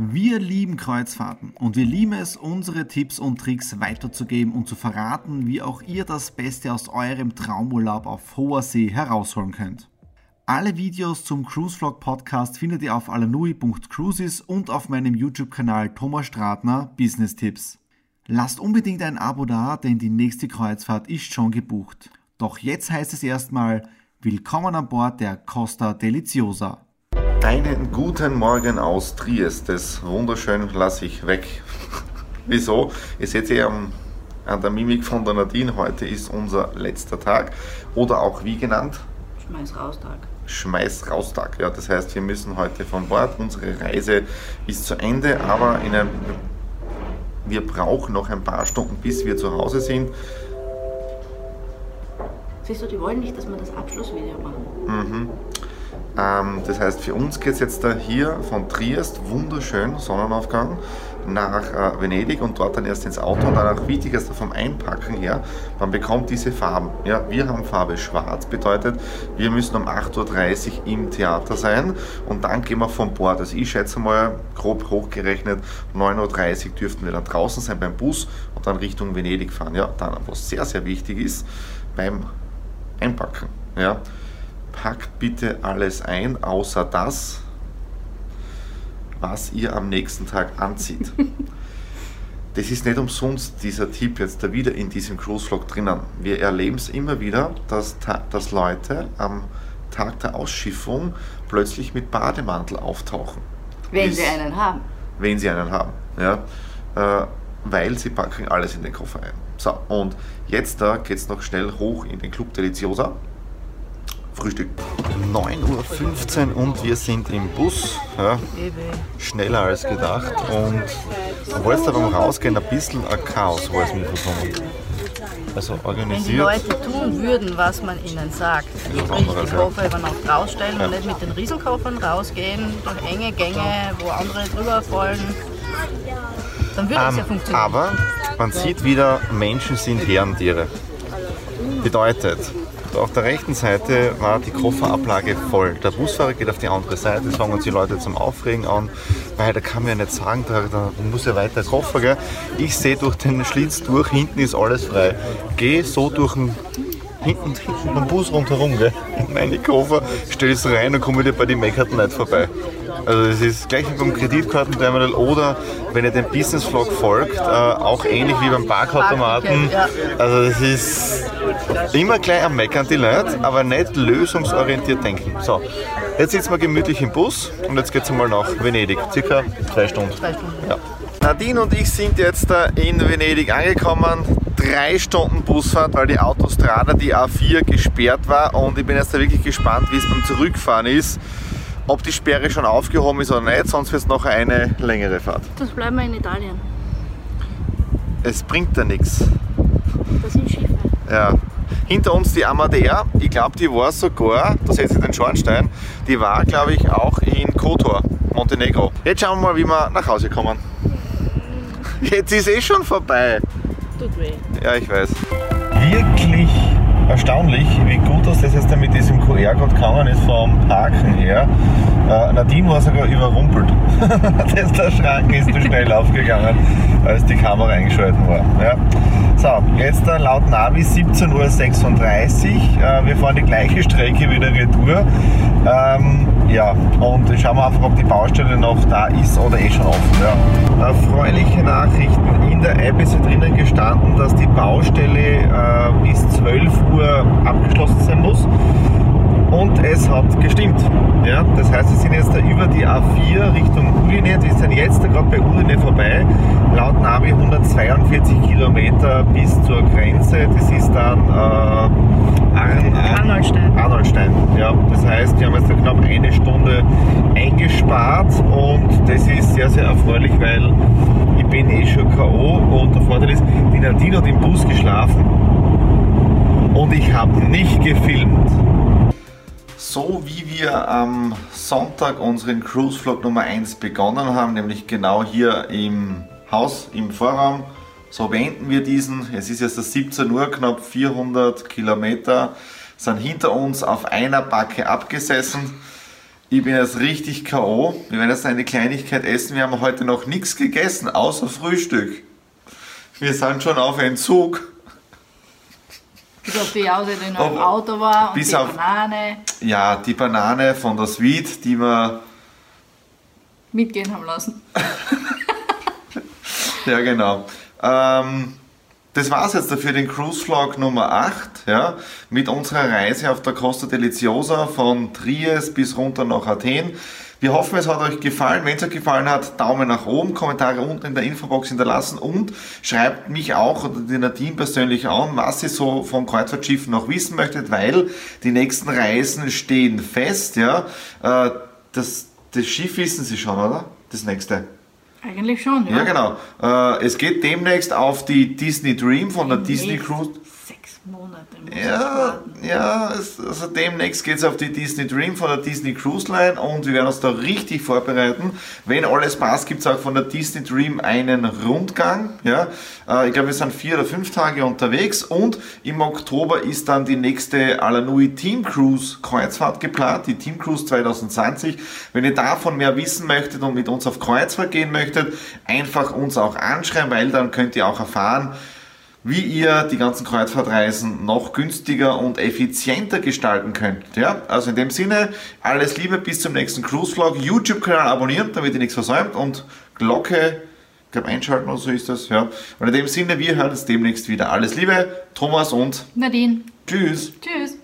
Wir lieben Kreuzfahrten und wir lieben es, unsere Tipps und Tricks weiterzugeben und zu verraten, wie auch ihr das Beste aus eurem Traumurlaub auf hoher See herausholen könnt. Alle Videos zum Cruise Vlog Podcast findet ihr auf alanui.cruises und auf meinem YouTube-Kanal Thomas Stratner Business Tipps. Lasst unbedingt ein Abo da, denn die nächste Kreuzfahrt ist schon gebucht. Doch jetzt heißt es erstmal Willkommen an Bord der Costa Deliciosa. Einen guten Morgen aus Triest. Das wunderschön lasse ich weg. Wieso? Ihr seht ja an der Mimik von der Nadine, heute ist unser letzter Tag. Oder auch wie genannt? Schmeiß-Raustag. Schmeiß-Raustag. Ja, das heißt, wir müssen heute von Bord. Unsere Reise ist zu Ende, aber in einem, wir brauchen noch ein paar Stunden, bis wir zu Hause sind. Siehst du, die wollen nicht, dass wir das Abschlussvideo machen. Mhm. Ähm, das heißt, für uns geht es jetzt da hier von Triest, wunderschön, Sonnenaufgang, nach äh, Venedig und dort dann erst ins Auto und dann auch wichtigster vom Einpacken her, man bekommt diese Farben. Ja, wir haben Farbe schwarz, bedeutet, wir müssen um 8.30 Uhr im Theater sein und dann gehen wir von Bord. Also ich schätze mal, grob hochgerechnet, 9.30 Uhr dürften wir dann draußen sein beim Bus und dann Richtung Venedig fahren. Ja, dann, was sehr, sehr wichtig ist, beim Einpacken. Ja, packt bitte alles ein, außer das, was ihr am nächsten Tag anzieht. Das ist nicht umsonst dieser Tipp jetzt da wieder in diesem Cruise-Vlog drinnen. Wir erleben es immer wieder, dass, dass Leute am Tag der Ausschiffung plötzlich mit Bademantel auftauchen. Wenn sie einen haben. Wenn sie einen haben, ja. Äh, weil sie packen alles in den Koffer ein. So, und jetzt da geht es noch schnell hoch in den Club Deliciosa. Frühstück. 9.15 Uhr und wir sind im Bus. Ja, schneller als gedacht. Und obwohl es da beim Rausgehen ein bisschen ein Chaos war es mitbekommen. Also organisiert. Wenn die Leute tun würden, was man ihnen sagt, sprich die Koffer über Nacht rausstellen ja. und nicht mit den Riesenkoffern rausgehen, durch enge Gänge, wo andere drüber fallen, dann würde es um, ja ähm, funktionieren. Aber man sieht wieder, Menschen sind Herrentiere. Bedeutet, auf der rechten Seite war die Kofferablage voll. Der Busfahrer geht auf die andere Seite, jetzt fangen uns die Leute zum Aufregen an, weil da kann man ja nicht sagen, da, muss ja weiter Koffer. Gell? Ich sehe durch den Schlitz durch, hinten ist alles frei. Gehe so durch den hinten, hinten am Bus rundherum, gell? meine Koffer, stelle es rein und komme wieder bei den nicht vorbei. Also es ist gleich wie beim Kreditkartenterminal oder wenn ihr dem Business Vlog folgt, äh, auch ähnlich wie beim Parkautomaten. Also es ist immer gleich am Meckern die Leute, aber nicht lösungsorientiert denken. So, jetzt sitzen wir gemütlich im Bus und jetzt geht es mal nach Venedig, circa zwei Stunden. Zwei Stunden. Ja. Nadine und ich sind jetzt in Venedig angekommen. Drei Stunden Busfahrt, weil die Autostrada, die A4, gesperrt war. Und ich bin jetzt da wirklich gespannt, wie es beim Zurückfahren ist. Ob die Sperre schon aufgehoben ist oder nicht, sonst wird es noch eine längere Fahrt. Das bleiben wir in Italien. Es bringt ja nichts. Das sind Schiffe. Ja. Hinter uns die Amadea, ich glaube, die war sogar, da seht ihr den Schornstein, die war, glaube ich, auch in Kotor, Montenegro. Jetzt schauen wir mal, wie wir nach Hause kommen. Jetzt ist eh schon vorbei. Tut weh. Ja, ich weiß. Wirklich erstaunlich, wie gut das jetzt mit diesem QR-Code gegangen ist vom Parken her. Äh, Nadine war sogar überrumpelt. das der Schrank ist zu schnell aufgegangen, als die Kamera eingeschalten war. Ja. So, jetzt äh, laut Navi 17.36 Uhr. Äh, wir fahren die gleiche Strecke wieder retour. Ähm, ja, und schauen wir einfach, ob die Baustelle noch da ist oder eh schon offen. Ja. Erfreuliche Nachrichten. In der App ist ja drinnen gestanden, dass die Baustelle äh, 12 Uhr abgeschlossen sein muss. Und es hat gestimmt. Ja, das heißt, wir sind jetzt da über die A4 Richtung Uline. Wir sind jetzt gerade bei Uline vorbei. Laut Navi 142 Kilometer bis zur Grenze. Das ist dann äh, Arn, Arnoldstein. Arnoldstein. Ja, das heißt, wir haben jetzt da knapp eine Stunde eingespart und das ist sehr, sehr erfreulich, weil ich bin eh schon K.O. und der Vorteil ist, die Nadine hat im Bus geschlafen und ich habe nicht gefilmt. So wie wir am Sonntag unseren Cruise Vlog Nummer 1 begonnen haben, nämlich genau hier im Haus, im Vorraum, so beenden wir diesen. Es ist jetzt 17 Uhr, knapp 400 Kilometer sind hinter uns auf einer Backe abgesessen. Ich bin jetzt richtig K.O. Wir werden jetzt eine Kleinigkeit essen. Wir haben heute noch nichts gegessen, außer Frühstück. Wir sind schon auf Entzug. Bis auf die Jause, die noch im Auto war und die auf- Banane Ja, die Banane von der Sweet, die wir. mitgehen haben lassen. Ja, genau. Ähm, das war's jetzt dafür den Cruise Vlog Nummer 8, ja, mit unserer Reise auf der Costa Deliciosa von Triest bis runter nach Athen. Wir hoffen, es hat euch gefallen. Wenn es euch gefallen hat, Daumen nach oben, Kommentare unten in der Infobox hinterlassen und schreibt mich auch oder den Nadine persönlich an, was ihr so vom Kreuzfahrtschiff noch wissen möchtet, weil die nächsten Reisen stehen fest. Ja. Äh, Das, das Schiff wissen Sie schon, oder? Das nächste. Eigentlich schon, ja. Ja, genau. Äh, es geht demnächst auf die Disney Dream von der Disney Cruise. Monate Ja, ja, es, also demnächst geht es auf die Disney Dream von der Disney Cruise Line und wir werden uns da richtig vorbereiten. Wenn alles passt, gibt es auch von der Disney Dream einen Rundgang. Ja, äh, ich glaube, wir sind vier oder fünf Tage unterwegs und im Oktober ist dann die nächste Alanui Team Cruise Kreuzfahrt geplant, die Team Cruise 2020. Wenn ihr davon mehr wissen möchtet und mit uns auf Kreuzfahrt gehen möchtet, einfach uns auch anschreiben, weil dann könnt ihr auch erfahren, wie ihr die ganzen Kreuzfahrtreisen noch günstiger und effizienter gestalten könnt. Ja, also in dem Sinne, alles Liebe, bis zum nächsten Cruise Vlog. YouTube-Kanal abonnieren, damit ihr nichts versäumt und Glocke, ich glaube einschalten oder so ist das. Ja. Und in dem Sinne, wir hören uns demnächst wieder. Alles Liebe, Thomas und Nadine, Tschüss. tschüss.